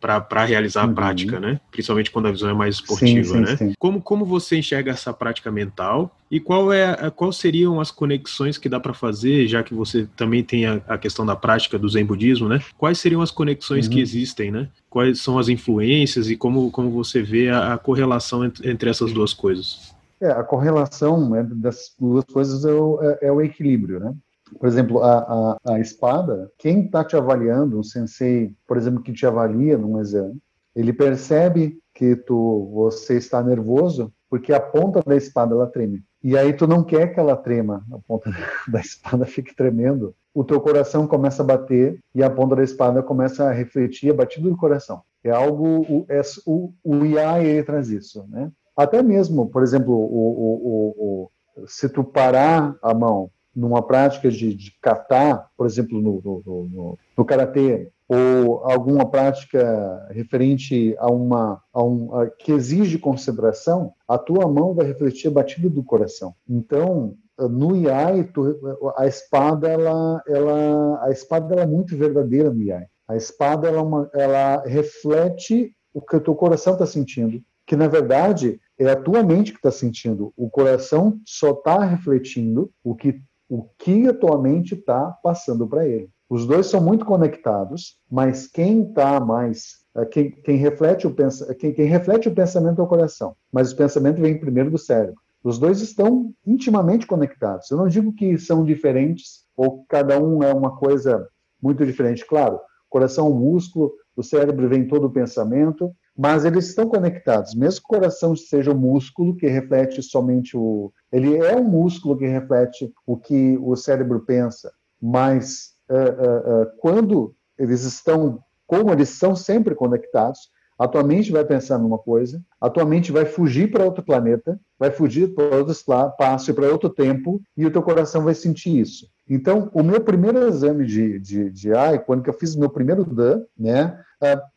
Speaker 2: para realizar uhum. a prática, né? Principalmente quando a visão é mais esportiva, sim, sim, né? Sim. Como, como você enxerga essa prática mental e qual é qual seriam as conexões que dá para fazer, já que você também tem a, a, questão da prática do Zen budismo, né? Quais seriam as conexões uhum. que existem, né? Quais são as influências e como, como você vê a, a correlação entre, entre essas duas coisas?
Speaker 3: É, a correlação né, das duas coisas é o, é, é o equilíbrio, né? Por exemplo, a, a, a espada, quem está te avaliando, um sensei, por exemplo, que te avalia num exame, ele percebe que tu, você está nervoso porque a ponta da espada ela treme. E aí tu não quer que ela trema, a ponta da espada fique tremendo. O teu coração começa a bater e a ponta da espada começa a refletir a batida do coração. É algo, o, é, o, o IA ele traz isso, né? Até mesmo, por exemplo, o, o, o, se tu parar a mão numa prática de, de catar, por exemplo, no, no, no, no karatê, ou alguma prática referente a uma a um, a, que exige concentração, a tua mão vai refletir a batida do coração. Então, no IAI, tu, a espada ela, ela a espada ela é muito verdadeira no IAI. A espada ela, é uma, ela reflete o que o teu coração está sentindo, que na verdade é a tua mente que está sentindo. O coração só está refletindo o que o que a tua mente está passando para ele. Os dois são muito conectados, mas quem está mais é, quem, quem, reflete o quem, quem reflete o pensamento é o coração, mas o pensamento vem primeiro do cérebro. Os dois estão intimamente conectados. Eu não digo que são diferentes ou cada um é uma coisa muito diferente. Claro, coração é um músculo, o cérebro vem todo o pensamento, mas eles estão conectados. Mesmo que o coração seja um músculo que reflete somente o. Ele é um músculo que reflete o que o cérebro pensa, mas uh, uh, uh, quando eles estão, como eles são sempre conectados, a tua mente vai pensar numa coisa, a tua mente vai fugir para outro planeta, vai fugir para outro espaço, para outro tempo, e o teu coração vai sentir isso. Então, o meu primeiro exame de, de, de AI, quando eu fiz o meu primeiro DAN, né,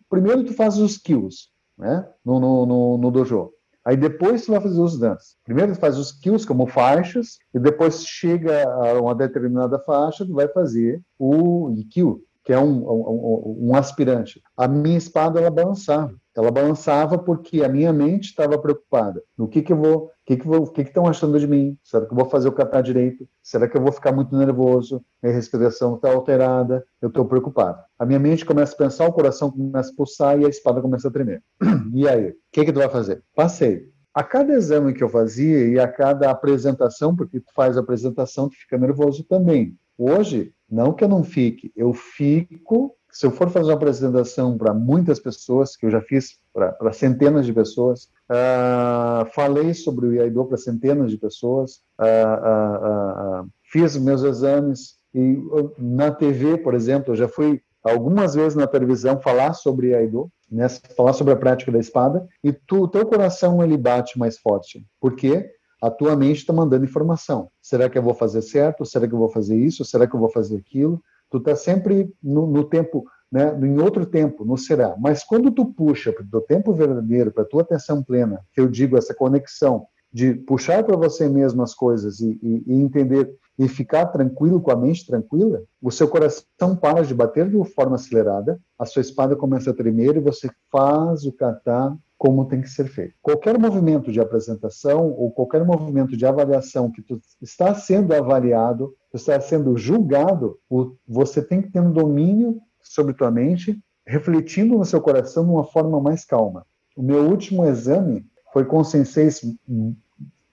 Speaker 3: primeiro tu faz os kills, né? No, no, no, no, dojo. Aí depois tu vai fazer os dance. Primeiro tu faz os kills como faixas, e depois chega a uma determinada faixa, tu vai fazer o kill, que é um, um, um aspirante. A minha espada, ela balançava. Ela balançava porque a minha mente estava preocupada. No que que eu vou, o que que vou, o que que estão achando de mim? Será que eu vou fazer o catar direito? Será que eu vou ficar muito nervoso? Minha respiração está alterada? Eu estou preocupado. A minha mente começa a pensar, o coração começa a pulsar e a espada começa a tremer. E aí, o que que tu vai fazer? Passei. A cada exame que eu fazia e a cada apresentação, porque tu faz a apresentação, tu fica nervoso também. Hoje, não que eu não fique, eu fico se eu for fazer uma apresentação para muitas pessoas, que eu já fiz para centenas de pessoas, uh, falei sobre o Iaido para centenas de pessoas, uh, uh, fiz meus exames e na TV, por exemplo, eu já fui algumas vezes na televisão falar sobre Iaido, né, falar sobre a prática da espada, e o teu coração ele bate mais forte. Por quê? A tua mente está mandando informação. Será que eu vou fazer certo? Será que eu vou fazer isso? Será que eu vou fazer aquilo? tu está sempre no, no, tempo, né, em outro tempo, no será. Mas quando tu puxa para o tempo verdadeiro, para a tua atenção plena, que eu digo essa conexão de puxar para você mesmo as coisas e, e, e, entender e ficar tranquilo com a mente tranquila, o seu coração para de bater de uma forma acelerada, a sua espada começa a tremer e você faz o kata como tem que ser feito. Qualquer movimento de apresentação ou qualquer movimento de avaliação que tu está sendo avaliado, tu está sendo julgado, você tem que ter um domínio sobre tua mente, refletindo no seu coração de uma forma mais calma. O meu último exame foi com senseis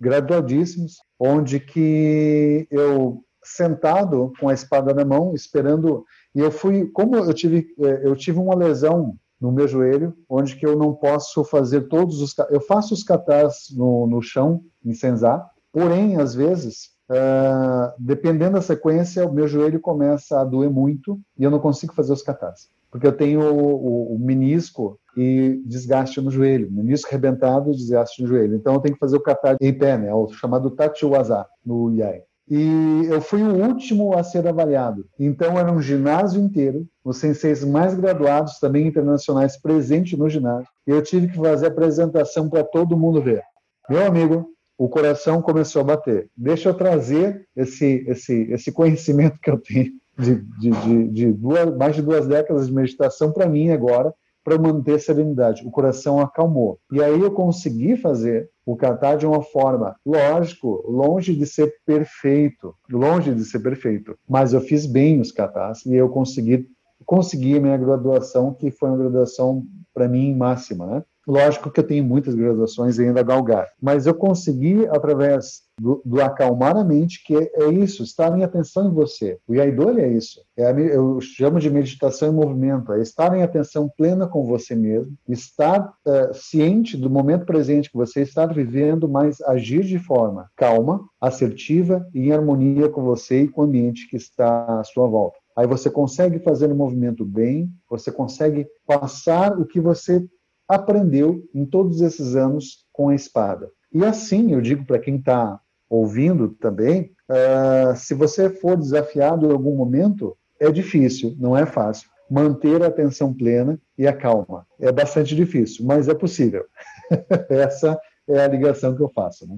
Speaker 3: graduadíssimos, onde que eu sentado com a espada na mão, esperando, e eu fui, como eu tive, eh, eu tive uma lesão no meu joelho, onde que eu não posso fazer todos os... Eu faço os catas no, no chão, em senzá, porém, às vezes, uh, dependendo da sequência, o meu joelho começa a doer muito e eu não consigo fazer os catas. Porque eu tenho o, o, o menisco e desgaste no joelho, menisco rebentado e desgaste no joelho. Então eu tenho que fazer o kata em pé, né, o chamado tachiwaza no IAI e eu fui o último a ser avaliado. Então era um ginásio inteiro, os senseis mais graduados, também internacionais, presentes no ginásio. E eu tive que fazer a apresentação para todo mundo ver. Meu amigo, o coração começou a bater. Deixa eu trazer esse, esse, esse conhecimento que eu tenho de, de, de, de duas, mais de duas décadas de meditação para mim agora, para manter serenidade. O coração acalmou. E aí eu consegui fazer o kata de uma forma, lógico, longe de ser perfeito, longe de ser perfeito, mas eu fiz bem os katas e eu consegui consegui a minha graduação, que foi uma graduação para mim máxima, né? Lógico que eu tenho muitas graduações ainda a galgar, mas eu consegui, através do, do, acalmar a mente, que é, é, isso, estar em atenção em você. O Yaidoli é isso. É a, eu chamo de meditação em movimento, é estar em atenção plena com você mesmo, estar é, ciente do momento presente que você está vivendo, mas agir de forma calma, assertiva e em harmonia com você e com o ambiente que está à sua volta. Aí você consegue fazer o movimento bem, você consegue passar o que você aprendeu em todos esses anos com a espada. E assim, eu digo para quem está ouvindo também, uh, se você for desafiado em algum momento, é difícil, não é fácil. Manter a atenção plena e a calma. É bastante difícil, mas é possível. Essa é a ligação que eu faço. Né?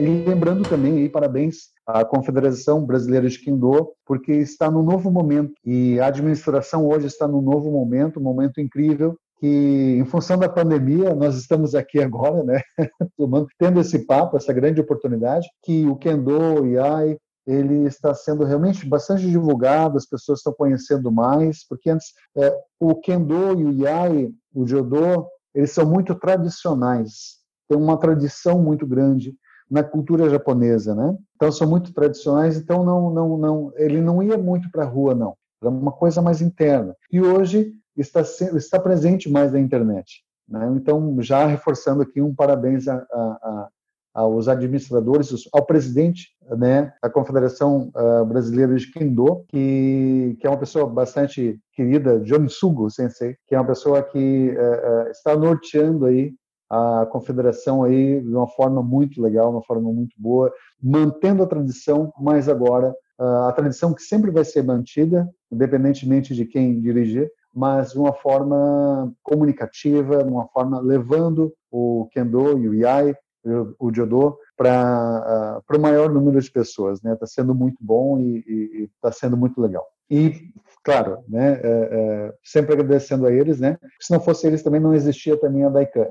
Speaker 3: E lembrando também, aí, parabéns à Confederação Brasileira de Kendo, porque está no novo momento. E a administração hoje está no novo momento, um momento incrível, que em função da pandemia, nós estamos aqui agora, né, tendo esse papo, essa grande oportunidade, que o Kendo, o IAI, ele está sendo realmente bastante divulgado, as pessoas estão conhecendo mais, porque antes é, o Kendo e o Iai, o Jodô, eles são muito tradicionais, tem uma tradição muito grande na cultura japonesa, né? Então são muito tradicionais, então não, não, não, ele não ia muito para a rua, não. Era uma coisa mais interna. E hoje está, está presente mais na internet. Né? Então, já reforçando aqui um parabéns a, a, a, aos administradores, ao presidente né, da Confederação uh, Brasileira de Kendo, que, que é uma pessoa bastante querida, Johnny Sugo Sensei, que é uma pessoa que uh, uh, está norteando aí a confederação aí de uma forma muito legal, uma forma muito boa, mantendo a tradição, mas agora a tradição que sempre vai ser mantida, independentemente de quem dirigir, mas de uma forma comunicativa, de uma forma levando o kendo e o iai, o jodô para uh, o maior número de pessoas, né? Está sendo muito bom e está sendo muito legal. E claro, né? É, é, sempre agradecendo a eles, né? Se não fosse eles também não existia também a Daikan.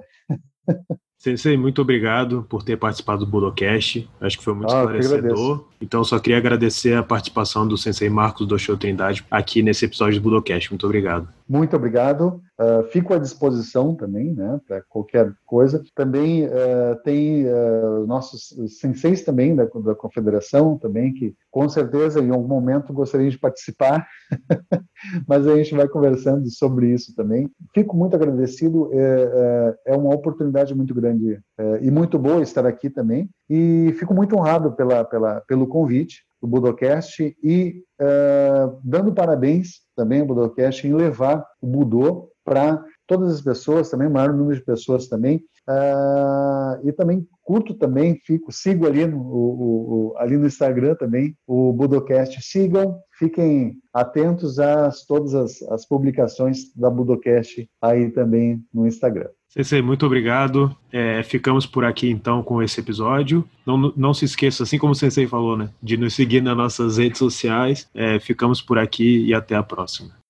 Speaker 2: Sensei, muito obrigado por ter participado do Budocast. Acho que foi muito ah, esclarecedor. Então, só queria agradecer a participação do Sensei Marcos do Show Trindade aqui nesse episódio do Budocast. Muito obrigado.
Speaker 3: Muito obrigado. Uh, fico à disposição também, né, para qualquer coisa. Também uh, tem uh, nossos senseis também da, da confederação também que com certeza em algum momento gostariam de participar, mas a gente vai conversando sobre isso também. Fico muito agradecido. É, é, é uma oportunidade muito grande é, e muito boa estar aqui também. E fico muito honrado pela, pela, pelo convite do Budocast e uh, dando parabéns também ao Budocast em levar o Budô para todas as pessoas, também o maior número de pessoas também. Uh, e também curto também, fico, sigo ali no, o, o, ali no Instagram também, o Budocast. Sigam, fiquem atentos a todas as, as publicações da Budocast aí também no Instagram.
Speaker 2: Sensei, muito obrigado. É, ficamos por aqui então com esse episódio. Não, não se esqueça, assim como o Sensei falou, né, de nos seguir nas nossas redes sociais. É, ficamos por aqui e até a próxima.